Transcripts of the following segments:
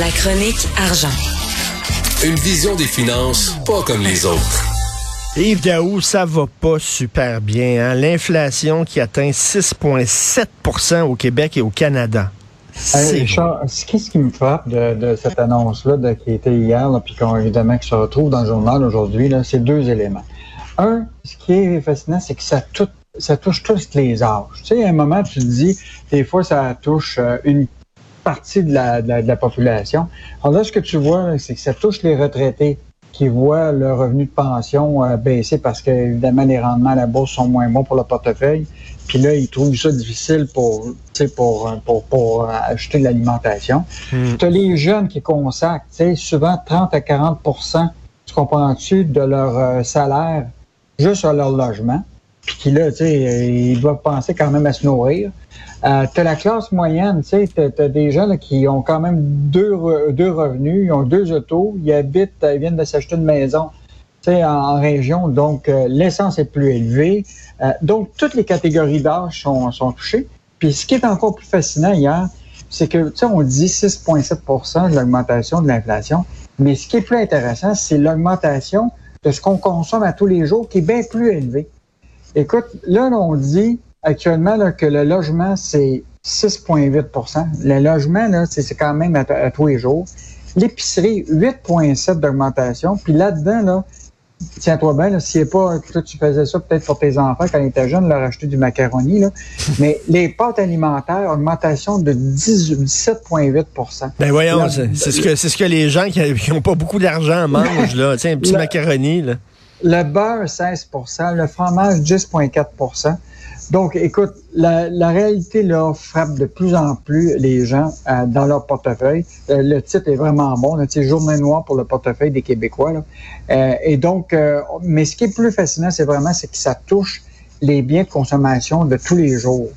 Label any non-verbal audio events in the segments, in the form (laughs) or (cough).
La chronique argent. Une vision des finances pas comme les autres. Yves Daou, ça va pas super bien. Hein? L'inflation qui atteint 6,7% au Québec et au Canada. Hey, Richard, qu'est-ce qui me frappe de, de cette annonce-là qui était hier, là, puis qu'on évidemment qui se retrouve dans le journal aujourd'hui, là, c'est deux éléments. Un, ce qui est fascinant, c'est que ça, tout, ça touche tous les âges. Tu sais, à un moment, tu te dis, des fois, ça touche euh, une partie de la, de la, de la population. Alors là, ce que tu vois, c'est que ça touche les retraités qui voient leur revenu de pension euh, baisser parce que, évidemment, les rendements à la bourse sont moins bons pour le portefeuille. Puis là, ils trouvent ça difficile pour, pour, pour, pour acheter de l'alimentation. Hmm. Tu as les jeunes qui consacrent, souvent 30 à 40% tu comprends-tu, de leur euh, salaire juste à leur logement. Puis qui, là, tu sais, ils doivent penser quand même à se nourrir. Euh, tu as la classe moyenne, tu sais, tu as, des gens là, qui ont quand même deux, deux revenus, ils ont deux autos, ils habitent, ils viennent de s'acheter une maison tu sais, en, région, donc euh, l'essence est plus élevée. Euh, donc, toutes les catégories d'âge sont, sont touchées. Puis, ce qui est encore plus fascinant hier, c'est que, tu sais, on dit 6,7 de l'augmentation de l'inflation, mais ce qui est plus intéressant, c'est l'augmentation de ce qu'on consomme à tous les jours qui est bien plus élevé. Écoute, là, on dit actuellement là, que le logement, c'est 6,8% Le logement, là, c'est quand même à, à tous les jours. L'épicerie, 8,7 d'augmentation. Puis là-dedans, là, tiens-toi bien, s'il pas, toi, tu faisais ça peut-être pour tes enfants quand ils étaient jeunes, leur acheter du macaroni, là. (laughs) mais les pâtes alimentaires, augmentation de 18 17,8 Ben voyons, c'est ce que c'est ce que les gens qui n'ont pas beaucoup d'argent mangent là, (laughs) sais, un petit macaroni là. Le beurre, 16% le fromage, 10,4% Donc, écoute, la, la réalité là frappe de plus en plus les gens euh, dans leur portefeuille. Euh, le titre est vraiment bon, sais, Journée noire pour le portefeuille des Québécois. là. Euh, et donc, euh, mais ce qui est plus fascinant, c'est vraiment c'est que ça touche les biens de consommation de tous les jours.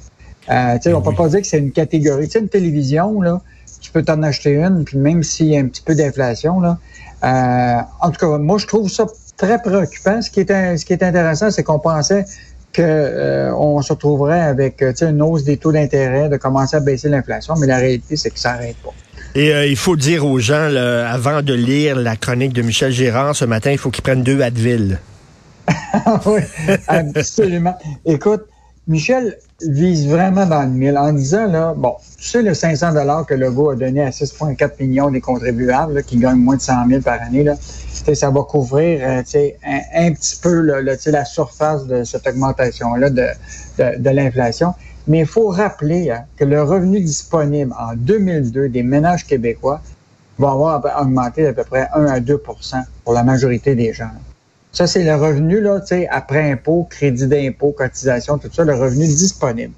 Euh, tu sais, on peut pas dire que c'est une catégorie. Tu sais, une télévision, là, tu peux t'en acheter une, puis même s'il y a un petit peu d'inflation, là. euh, en tout cas, moi, je trouve ça très préoccupant. Ce qui est, ce qui est intéressant, c'est qu'on pensait que euh, se retrouverait avec euh, une hausse des taux d'intérêt, de commencer à baisser l'inflation, mais la réalité, c'est que ça n'arrête pas. Et euh, il faut dire aux gens là, avant de lire la chronique de Michel Gérard ce matin, il faut qu'ils prennent deux Advil. (laughs) oui, absolument. Écoute, Michel vise vraiment dans le mille en disant, là, bon, tu sais, le 500 dollars que Legault a donné à 6,4 millions des contribuables là, qui gagnent moins de 100 000 par année, là, ça va couvrir euh, un, un petit peu là, là, la surface de cette augmentation-là de, de, de l'inflation. Mais il faut rappeler hein, que le revenu disponible en 2002 des ménages québécois va avoir augmenté d'à peu près 1 à 2% pour la majorité des gens. Ça, c'est le revenu, là, tu sais, après impôt, crédit d'impôt, cotisation, tout ça, le revenu disponible.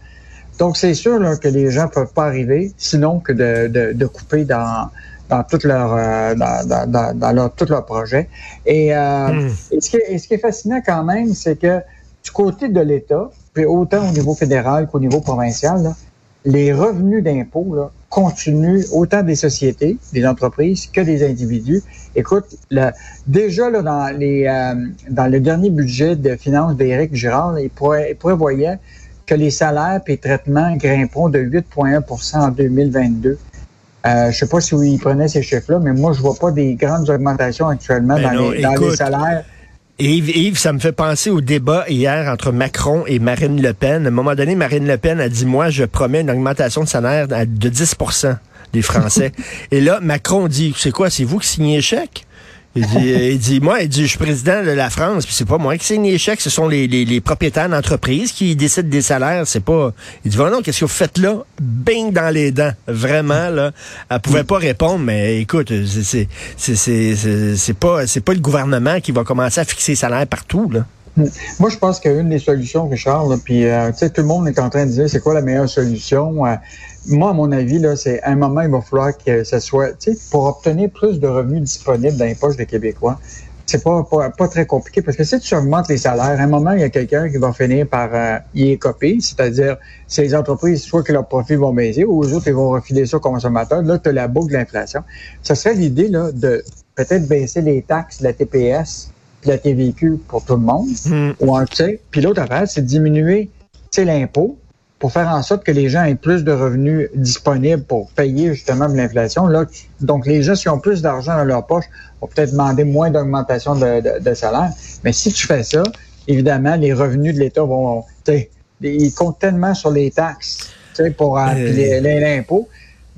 Donc, c'est sûr là, que les gens peuvent pas arriver, sinon que de, de, de couper dans, dans tout leur euh, dans, dans, dans, leur, tout leur projet. Et, euh, Hmm. et, ce qui est, et ce qui est fascinant quand même, c'est que du côté de l'État, puis autant au niveau fédéral qu'au niveau provincial, là, les revenus d'impôt là, continuent autant des sociétés, des entreprises que des individus. Écoute, le- déjà là, dans, les, euh, dans le dernier budget de finances d'Éric Girard, il, pré- il prévoyait que les salaires et les traitements grimperont de 8,1% en 2022. Euh, je sais pas si il prenait ces chiffres-là, mais moi, je vois pas des grandes augmentations actuellement Ben dans, non, les, dans les écoute, salaires. Et Yves, Yves, ça me fait penser au débat hier entre Macron et Marine Le Pen. À un moment donné, Marine Le Pen a dit, moi, je promets une augmentation de salaire de 10% des Français. (laughs) et là, Macron dit, c'est quoi, c'est vous qui signez les chèques? Il dit, il dit, moi, il dit, je suis président de la France, puis c'est pas moi qui signe les chèques, ce sont les, les, les propriétaires d'entreprises qui décident des salaires, c'est pas... Il dit, voilà, qu'est-ce que vous faites là? Bing dans les dents. Vraiment, là. Elle pouvait pas répondre, mais écoute, c'est- c'est pas, c'est pas le gouvernement qui va commencer à fixer les salaires partout, là. Moi, je pense qu'une des solutions, Richard, puis euh, tout le monde est en train de dire c'est quoi la meilleure solution. Euh, moi, à mon avis, là, c'est à un moment, il va falloir que ce soit, tu sais, pour obtenir plus de revenus disponibles dans les poches des Québécois, c'est pas, pas, pas très compliqué parce que si tu augmentes les salaires, à un moment, il y a quelqu'un qui va finir par euh, y écoper, c'est-à-dire c'est les entreprises, soit que leurs profits vont baisser ou les autres, ils vont refiler ça aux consommateurs. Là, tu as la boucle de l'inflation. Ça serait l'idée là, de peut-être baisser les taxes la TPS puis la TVQ pour tout le monde. Hmm. Ou un, sais, puis l'autre affaire, c'est de diminuer, l'impôt, pour faire en sorte que les gens aient plus de revenus disponibles pour payer justement l'inflation. Là, donc, les gens, qui ont plus d'argent dans leur poche, vont peut-être demander moins d'augmentation de, de, salaire. Mais si tu fais ça, évidemment, les revenus de l'État vont... Ils comptent tellement sur les taxes pour euh, l'impôt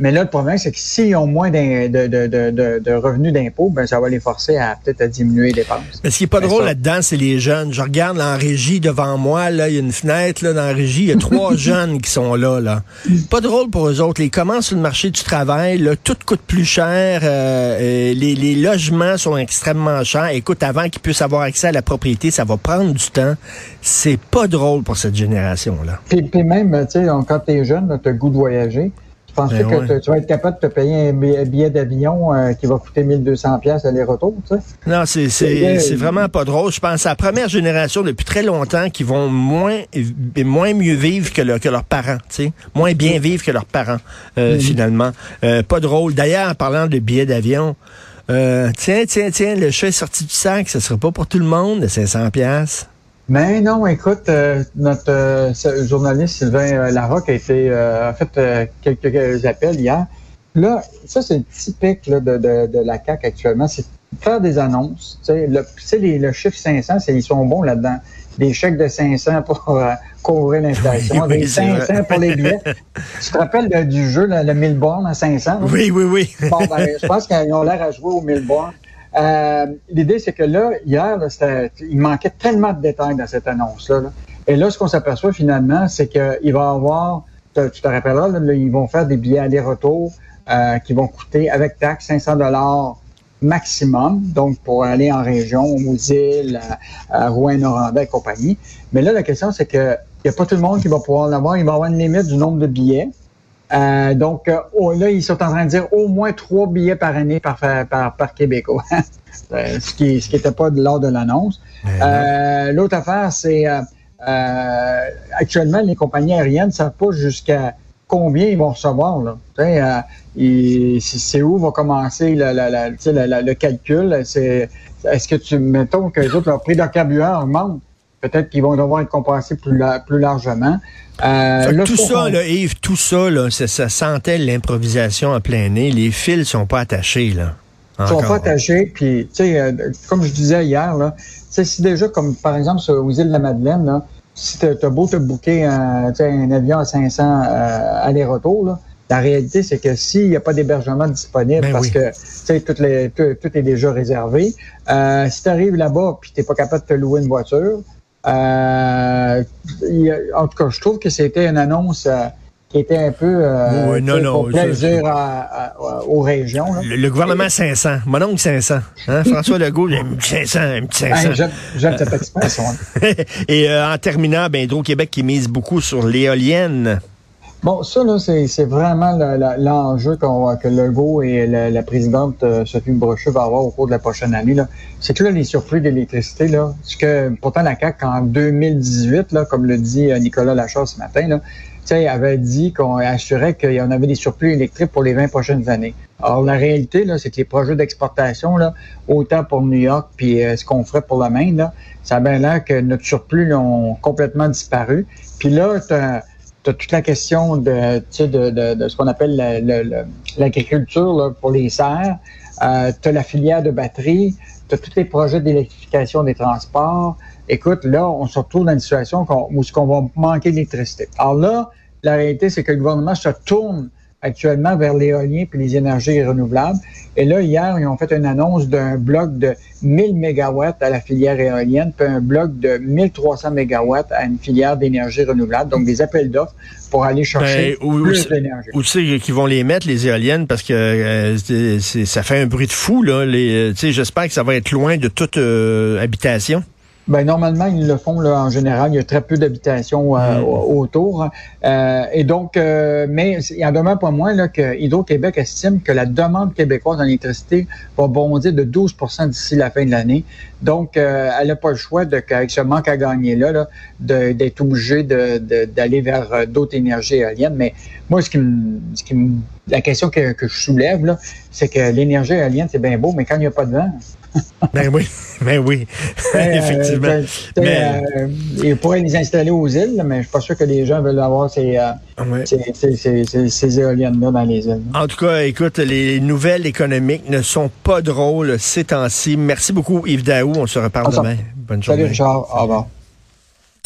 mais là, le problème, c'est que s'ils ont moins de, de, de, de revenus d'impôts, ben, ça va les forcer à peut-être à diminuer les dépenses. Mais ce qui est pas drôle là-dedans, c'est les jeunes. Je regarde en régie devant moi, là, il y a une fenêtre là, dans la régie, il y a trois (laughs) jeunes qui sont là, là. Pas drôle pour eux autres. Ils commencent sur le marché du travail, là, tout coûte plus cher, euh, les, les, logements sont extrêmement chers. Écoute, avant qu'ils puissent avoir accès à la propriété, ça va prendre du temps. C'est pas drôle pour cette génération-là. Puis, puis même, tu sais, quand t'es jeune, t'as le goût de voyager. Tu penses ben que tu vas être capable de te payer un billet d'avion euh, qui va coûter 1200 pièces aller-retour, tu sais? Non, c'est c'est vraiment pas drôle. Je pense à la première génération depuis très longtemps qui vont moins moins mieux vivre que, que leurs parents, tu sais, moins bien vivre que leurs parents euh, mm-hmm. finalement. Euh, pas drôle. D'ailleurs, en parlant de billets d'avion, tiens, tiens, tiens, le chat est sorti du sac, ce sera pas pour tout le monde, de 500 pièces. Mais non, écoute, euh, notre euh, journaliste Sylvain euh, Larocque a été a fait quelques appels hier. Là, ça c'est typique là, de, de, de, la CAC actuellement, c'est faire des annonces. Tu sais, le, les, le chiffre 500, ils sont bons là-dedans. Des chèques de 500 pour couvrir l'inflation, (laughs) des 500 pour les billets. tu te rappelles du jeu, le 1000 bornes à 500? Oui, oui, oui. bon, ben, je pense qu'ils ont l'air à jouer au 1000 bornes. Euh, l'idée, c'est que là, hier, il manquait tellement de détails dans cette annonce-là. Et là, ce qu'on s'aperçoit finalement, c'est qu'il va y avoir, tu te rappelleras, ils vont faire des billets aller-retour euh, qui vont coûter, avec taxe, 500 dollars maximum, donc pour aller en région, aux îles, à, Rouen, Noranda et compagnie. Mais là, la question, c'est que il n'y a pas tout le monde qui va pouvoir l'avoir. Il va y avoir une limite du nombre de billets. Euh, donc, euh, oh, là, ils sont en train de dire au moins trois billets par année par, par, par Québécois, (laughs) euh, ce qui ce qui n'était pas lors de l'annonce. L'autre affaire, c'est actuellement, les compagnies aériennes ne savent pas jusqu'à combien ils vont recevoir. Là. c'est où va commencer le, le, le calcul? C'est, est-ce que tu, mettons que les autres, leur prix de carburant augmente? Peut-être qu'ils vont devoir être compensés plus, plus largement. Euh, tout ça, là, Yves, tout ça, là, ça, sentait l'improvisation à plein nez. Les fils sont pas attachés, là. Ils sont pas attachés. Puis, tu sais, euh, comme je disais hier, là, si déjà, comme par exemple sur, aux îles de la Madeleine, là, si tu as beau te booker un, un avion à 500 euh, aller-retour, la réalité, c'est que s'il n'y a pas d'hébergement disponible, ben parce que tout, les, tout, est déjà réservé, euh, si tu arrives là-bas et tu n'es pas capable de te louer une voiture, euh, en tout cas, je trouve que c'était une annonce euh, qui était un peu euh, pour plaisir aux régions. Le, gouvernement 500, mon oncle 500. Hein? François Legault, un 500, un petit 500. J'aime cette expression. Et en terminant, ben, Hydro-Québec qui mise beaucoup sur l'éolienne. Bon, ça, là, c'est vraiment l'enjeu que Legault et la, présidente euh, Sophie Brochu vont avoir au cours de la prochaine année. C'est que là, les surplus d'électricité, là, ce que pourtant la CAQ, en 2018, là, comme le dit euh, Nicolas Lachard ce matin, là, avait dit qu'on assurait qu'il y en avait des surplus électriques pour les 20 prochaines années. Alors, la réalité, là, c'est que les projets d'exportation, là, autant pour New York puis euh, ce qu'on ferait pour la Maine, là, ça a bien l'air que notre surplus ont complètement disparu. Puis là, tu toute la question de, de, de, de ce qu'on appelle l'agriculture pour les serres. Euh, tu as la filière de batterie, tu as tous les projets d'électrification des transports. Écoute, là, on se retrouve dans une situation où ce qu'on va manquer d'électricité. Alors là, la réalité, c'est que le gouvernement se tourne actuellement vers l'éolien puis les énergies renouvelables. Et là, hier, ils ont fait une annonce d'un bloc de 1000 mégawatts à la filière éolienne, puis un bloc de 1300 mégawatts à une filière d'énergie renouvelable, donc des appels d'offres pour aller chercher ben, plus d'énergie. Où tu sais qu'ils vont les mettre, les éoliennes, parce que euh, ça fait un bruit de fou, là. Euh, j'espère que ça va être loin de toute euh, habitation. Ben, normalement, ils le font là, en général. Il y a très peu d'habitations euh, mm. autour. Euh, et donc, euh, mais il y en demeure pas moins là, que Hydro-Québec estime que la demande québécoise en électricité va bondir de 12% d'ici la fin de l'année. Donc, elle n'a pas le choix, de, avec ce manque à gagner-là, là, d'être obligée d'aller vers d'autres énergies éoliennes. Mais moi, ce qui me, ce qui me la question que, que je soulève, là, c'est que l'énergie éolienne, c'est bien beau, mais quand il n'y a pas de vent. (laughs) ben oui, ben oui, (laughs) effectivement. euh, t'sais, mais, euh, ils pourraient les installer aux îles, mais je suis pas sûr que les gens veulent avoir ces, euh, ouais. ces, ces- ces- ces- ces éoliennes-là dans les îles. En tout cas, écoute, les nouvelles économiques ne sont pas drôles ces temps-ci. Merci beaucoup, Yves Daou. On se reparle demain. Bonne Salut journée. Richard, au revoir.